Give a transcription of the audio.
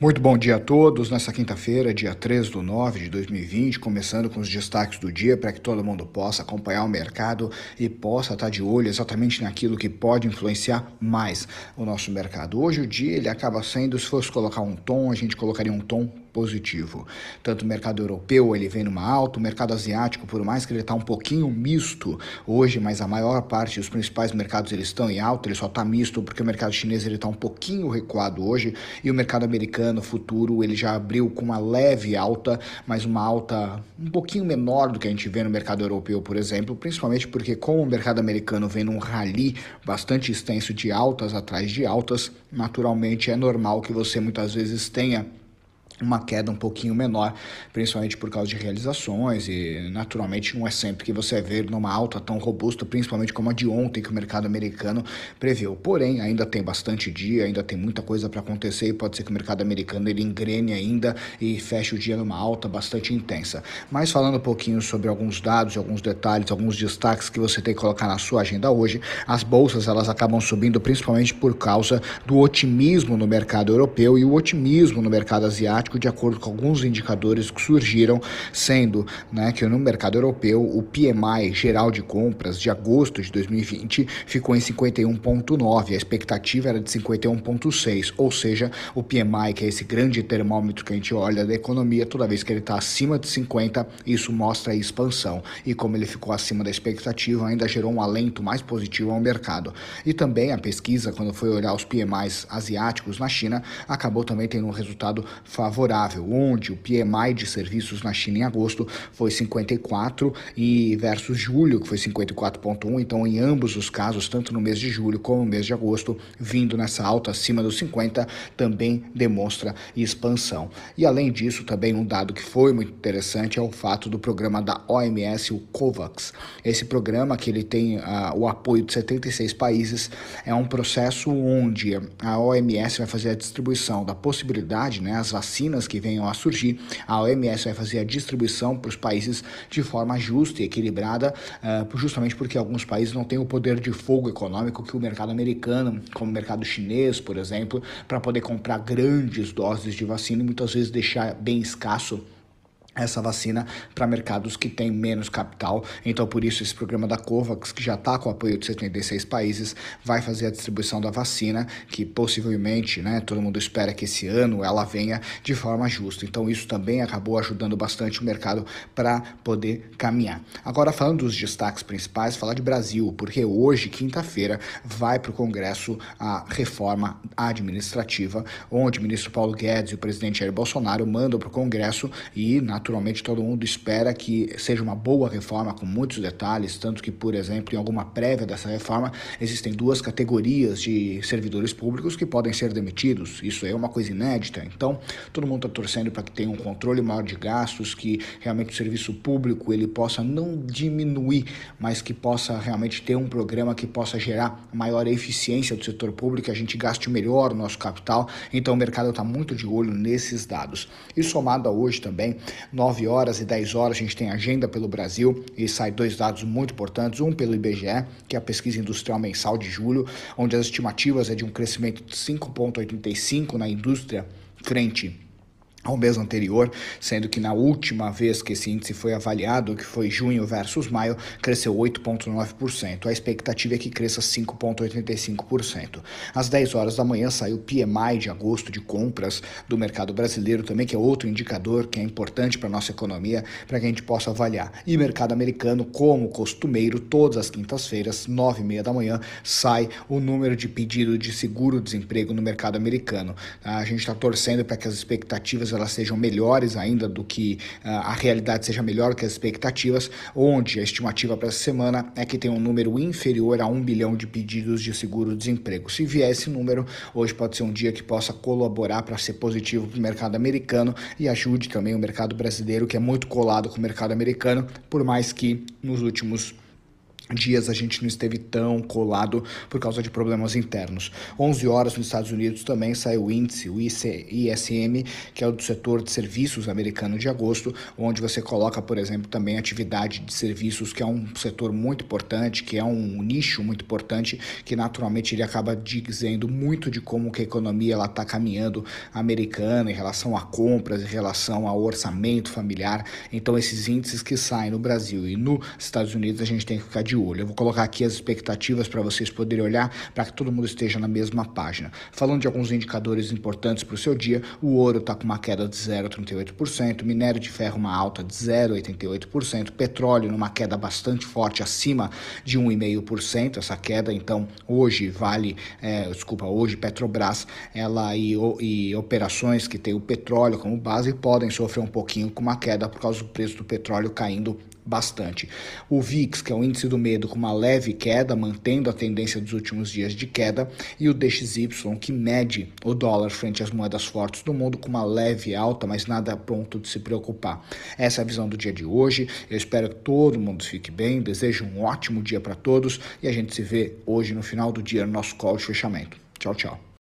Muito bom dia a todos. Nessa quinta-feira, dia 3 do 9 de 2020, começando com os destaques do dia para que todo mundo possa acompanhar o mercado e possa estar de olho exatamente naquilo que pode influenciar mais o nosso mercado. Hoje o dia ele acaba sendo, se fosse colocar um tom, a gente colocaria um tom positivo. Tanto o mercado europeu ele vem numa alta, o mercado asiático, por mais que ele está um pouquinho misto hoje, mas a maior parte dos principais mercados eles estão em alta, ele só está misto porque o mercado chinês ele está um pouquinho recuado hoje e o mercado americano futuro ele já abriu com uma leve alta, mas uma alta um pouquinho menor do que a gente vê no mercado europeu, por exemplo, principalmente porque como o mercado americano vem num rally bastante extenso de altas atrás de altas, naturalmente é normal que você muitas vezes tenha uma queda um pouquinho menor, principalmente por causa de realizações e naturalmente não é sempre que você ver numa alta tão robusta, principalmente como a de ontem que o mercado americano previu. Porém, ainda tem bastante dia, ainda tem muita coisa para acontecer e pode ser que o mercado americano ele engrene ainda e feche o dia numa alta bastante intensa. Mas falando um pouquinho sobre alguns dados, alguns detalhes, alguns destaques que você tem que colocar na sua agenda hoje, as bolsas elas acabam subindo principalmente por causa do otimismo no mercado europeu e o otimismo no mercado asiático de acordo com alguns indicadores que surgiram, sendo né, que no mercado europeu o PMI geral de compras de agosto de 2020 ficou em 51,9, a expectativa era de 51,6, ou seja, o PMI, que é esse grande termômetro que a gente olha da economia, toda vez que ele está acima de 50, isso mostra a expansão. E como ele ficou acima da expectativa, ainda gerou um alento mais positivo ao mercado. E também a pesquisa, quando foi olhar os PMIs asiáticos na China, acabou também tendo um resultado favorável favorável, onde o PMI de serviços na China em agosto foi 54 e versus julho, que foi 54.1, então em ambos os casos, tanto no mês de julho como no mês de agosto, vindo nessa alta acima dos 50, também demonstra expansão. E além disso, também um dado que foi muito interessante é o fato do programa da OMS, o COVAX. Esse programa que ele tem uh, o apoio de 76 países, é um processo onde a OMS vai fazer a distribuição da possibilidade, né, as vacinas vacinas que venham a surgir, a OMS vai fazer a distribuição para os países de forma justa e equilibrada, uh, justamente porque alguns países não têm o poder de fogo econômico que o mercado americano, como o mercado chinês, por exemplo, para poder comprar grandes doses de vacina e muitas vezes deixar bem escasso essa vacina para mercados que têm menos capital. Então, por isso, esse programa da COVAX, que já está com o apoio de 76 países, vai fazer a distribuição da vacina, que possivelmente, né, todo mundo espera que esse ano ela venha de forma justa. Então, isso também acabou ajudando bastante o mercado para poder caminhar. Agora, falando dos destaques principais, falar de Brasil, porque hoje, quinta-feira, vai para o Congresso a reforma administrativa, onde o ministro Paulo Guedes e o presidente Jair Bolsonaro mandam para o Congresso e, na naturalmente todo mundo espera que seja uma boa reforma com muitos detalhes, tanto que, por exemplo, em alguma prévia dessa reforma, existem duas categorias de servidores públicos que podem ser demitidos. Isso é uma coisa inédita. Então, todo mundo está torcendo para que tenha um controle maior de gastos, que realmente o serviço público ele possa não diminuir, mas que possa realmente ter um programa que possa gerar maior eficiência do setor público, que a gente gaste melhor o nosso capital. Então, o mercado está muito de olho nesses dados. E somado a hoje também, 9 horas e 10 horas a gente tem agenda pelo Brasil e sai dois dados muito importantes, um pelo IBGE, que é a pesquisa industrial mensal de julho, onde as estimativas é de um crescimento de 5,85 na indústria frente ao mês anterior, sendo que na última vez que esse índice foi avaliado, que foi junho versus maio, cresceu 8,9%. A expectativa é que cresça 5,85%. Às 10 horas da manhã saiu o PMI de agosto de compras do mercado brasileiro também, que é outro indicador que é importante para a nossa economia, para que a gente possa avaliar. E mercado americano, como costumeiro, todas as quintas-feiras, 9 e meia da manhã, sai o número de pedido de seguro-desemprego no mercado americano. A gente está torcendo para que as expectativas elas sejam melhores ainda do que uh, a realidade seja melhor que as expectativas, onde a estimativa para essa semana é que tem um número inferior a um bilhão de pedidos de seguro-desemprego. Se vier esse número, hoje pode ser um dia que possa colaborar para ser positivo para o mercado americano e ajude também o mercado brasileiro, que é muito colado com o mercado americano, por mais que nos últimos dias a gente não esteve tão colado por causa de problemas internos. 11 horas nos Estados Unidos também saiu o índice, o ISM, que é o do setor de serviços americano de agosto, onde você coloca, por exemplo, também atividade de serviços, que é um setor muito importante, que é um nicho muito importante, que naturalmente ele acaba dizendo muito de como que a economia ela está caminhando americana em relação a compras, em relação ao orçamento familiar. Então esses índices que saem no Brasil e nos Estados Unidos a gente tem que ficar de olho. Eu vou colocar aqui as expectativas para vocês poderem olhar, para que todo mundo esteja na mesma página. Falando de alguns indicadores importantes para o seu dia, o ouro está com uma queda de 0,38%, minério de ferro uma alta de 0,88%, petróleo numa queda bastante forte, acima de 1,5%. Essa queda, então, hoje vale, é, desculpa, hoje Petrobras, ela e, e operações que tem o petróleo como base podem sofrer um pouquinho com uma queda por causa do preço do petróleo caindo bastante. O VIX, que é o índice do medo, com uma leve queda, mantendo a tendência dos últimos dias de queda, e o DXY, que mede o dólar frente às moedas fortes do mundo, com uma leve alta, mas nada pronto de se preocupar. Essa é a visão do dia de hoje. Eu espero que todo mundo fique bem. Desejo um ótimo dia para todos e a gente se vê hoje no final do dia no nosso call de fechamento. Tchau, tchau.